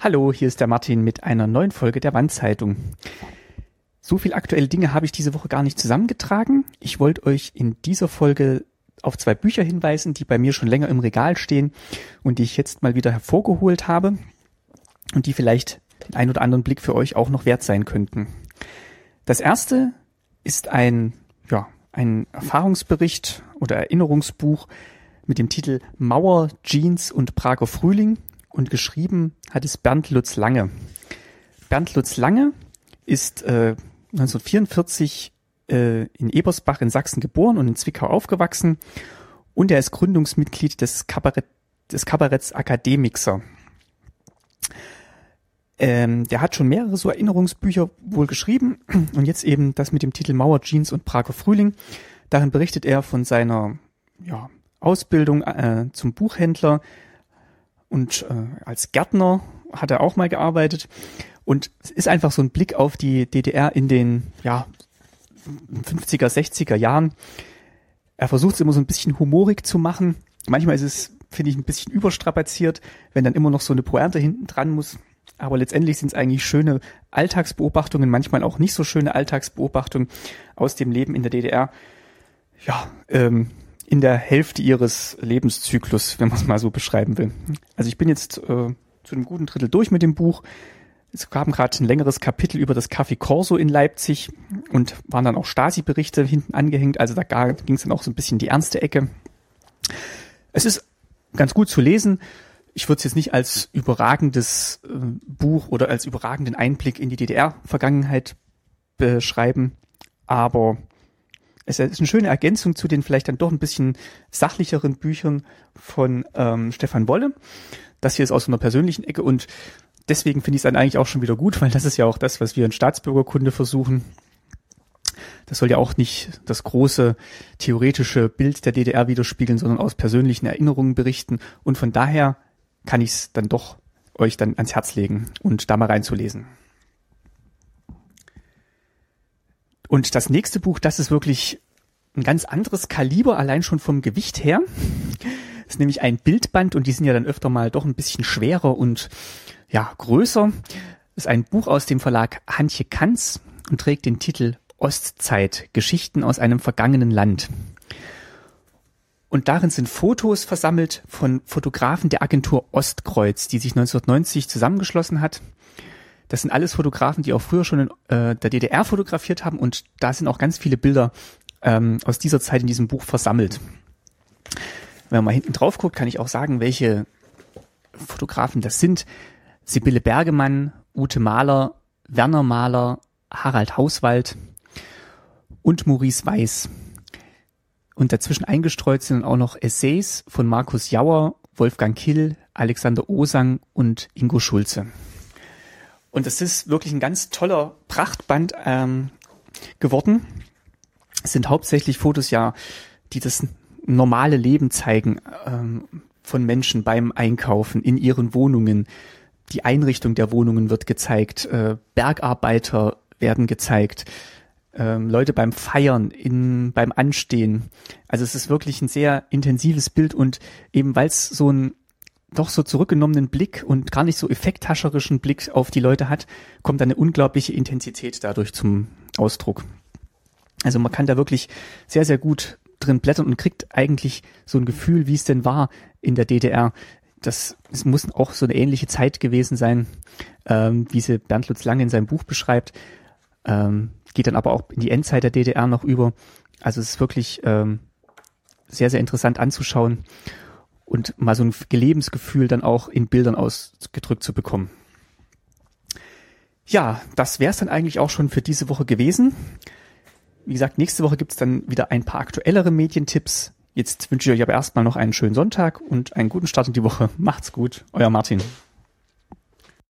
Hallo, hier ist der Martin mit einer neuen Folge der Wandzeitung. So viel aktuelle Dinge habe ich diese Woche gar nicht zusammengetragen. Ich wollte euch in dieser Folge auf zwei Bücher hinweisen, die bei mir schon länger im Regal stehen und die ich jetzt mal wieder hervorgeholt habe und die vielleicht den ein oder anderen Blick für euch auch noch wert sein könnten. Das erste ist ein, ja, ein Erfahrungsbericht oder Erinnerungsbuch mit dem Titel Mauer, Jeans und Prager Frühling und geschrieben hat es Bernd Lutz Lange. Bernd Lutz Lange ist äh, 1944 äh, in Ebersbach in Sachsen geboren und in Zwickau aufgewachsen und er ist Gründungsmitglied des, Kabarett, des Kabaretts Akademixer. Ähm, der hat schon mehrere so Erinnerungsbücher wohl geschrieben und jetzt eben das mit dem Titel Mauer, Jeans und Prager Frühling. Darin berichtet er von seiner ja, Ausbildung äh, zum Buchhändler und äh, als Gärtner hat er auch mal gearbeitet. Und es ist einfach so ein Blick auf die DDR in den ja, 50er, 60er Jahren. Er versucht es immer so ein bisschen humorig zu machen. Manchmal ist es, finde ich, ein bisschen überstrapaziert, wenn dann immer noch so eine Pointe hinten dran muss. Aber letztendlich sind es eigentlich schöne Alltagsbeobachtungen, manchmal auch nicht so schöne Alltagsbeobachtungen aus dem Leben in der DDR. Ja, ähm, in der Hälfte ihres Lebenszyklus, wenn man es mal so beschreiben will. Also ich bin jetzt äh, zu einem guten Drittel durch mit dem Buch. Es gab gerade ein längeres Kapitel über das Café Corso in Leipzig und waren dann auch Stasi-Berichte hinten angehängt. Also da ging es dann auch so ein bisschen die ernste Ecke. Es ist ganz gut zu lesen. Ich würde es jetzt nicht als überragendes äh, Buch oder als überragenden Einblick in die DDR-Vergangenheit beschreiben, aber es ist eine schöne Ergänzung zu den vielleicht dann doch ein bisschen sachlicheren Büchern von ähm, Stefan Wolle. Das hier ist aus einer persönlichen Ecke und deswegen finde ich es dann eigentlich auch schon wieder gut, weil das ist ja auch das, was wir in Staatsbürgerkunde versuchen. Das soll ja auch nicht das große theoretische Bild der DDR widerspiegeln, sondern aus persönlichen Erinnerungen berichten. Und von daher kann ich es dann doch euch dann ans Herz legen und da mal reinzulesen. Und das nächste Buch, das ist wirklich ein ganz anderes Kaliber, allein schon vom Gewicht her. Das ist nämlich ein Bildband und die sind ja dann öfter mal doch ein bisschen schwerer und ja, größer. Das ist ein Buch aus dem Verlag Hantje Kanz und trägt den Titel Ostzeit, Geschichten aus einem vergangenen Land. Und darin sind Fotos versammelt von Fotografen der Agentur Ostkreuz, die sich 1990 zusammengeschlossen hat das sind alles Fotografen, die auch früher schon in äh, der DDR fotografiert haben und da sind auch ganz viele Bilder ähm, aus dieser Zeit in diesem Buch versammelt. Wenn man mal hinten drauf guckt, kann ich auch sagen, welche Fotografen das sind. Sibylle Bergemann, Ute Mahler, Werner Mahler, Harald Hauswald und Maurice Weiß. Und dazwischen eingestreut sind auch noch Essays von Markus Jauer, Wolfgang Kill, Alexander Osang und Ingo Schulze. Und es ist wirklich ein ganz toller Prachtband ähm, geworden. Es sind hauptsächlich Fotos ja, die das normale Leben zeigen ähm, von Menschen beim Einkaufen in ihren Wohnungen. Die Einrichtung der Wohnungen wird gezeigt, äh, Bergarbeiter werden gezeigt, ähm, Leute beim Feiern, in, beim Anstehen. Also es ist wirklich ein sehr intensives Bild und eben weil es so ein doch so zurückgenommenen Blick und gar nicht so effekthascherischen Blick auf die Leute hat, kommt eine unglaubliche Intensität dadurch zum Ausdruck. Also man kann da wirklich sehr, sehr gut drin blättern und kriegt eigentlich so ein Gefühl, wie es denn war in der DDR. Das es muss auch so eine ähnliche Zeit gewesen sein, ähm, wie sie Bernd Lutz Lange in seinem Buch beschreibt. Ähm, geht dann aber auch in die Endzeit der DDR noch über. Also es ist wirklich ähm, sehr, sehr interessant anzuschauen und mal so ein Lebensgefühl dann auch in Bildern ausgedrückt zu bekommen. Ja, das wäre es dann eigentlich auch schon für diese Woche gewesen. Wie gesagt, nächste Woche gibt's dann wieder ein paar aktuellere Medientipps. Jetzt wünsche ich euch aber erstmal noch einen schönen Sonntag und einen guten Start in die Woche. Macht's gut, euer Martin.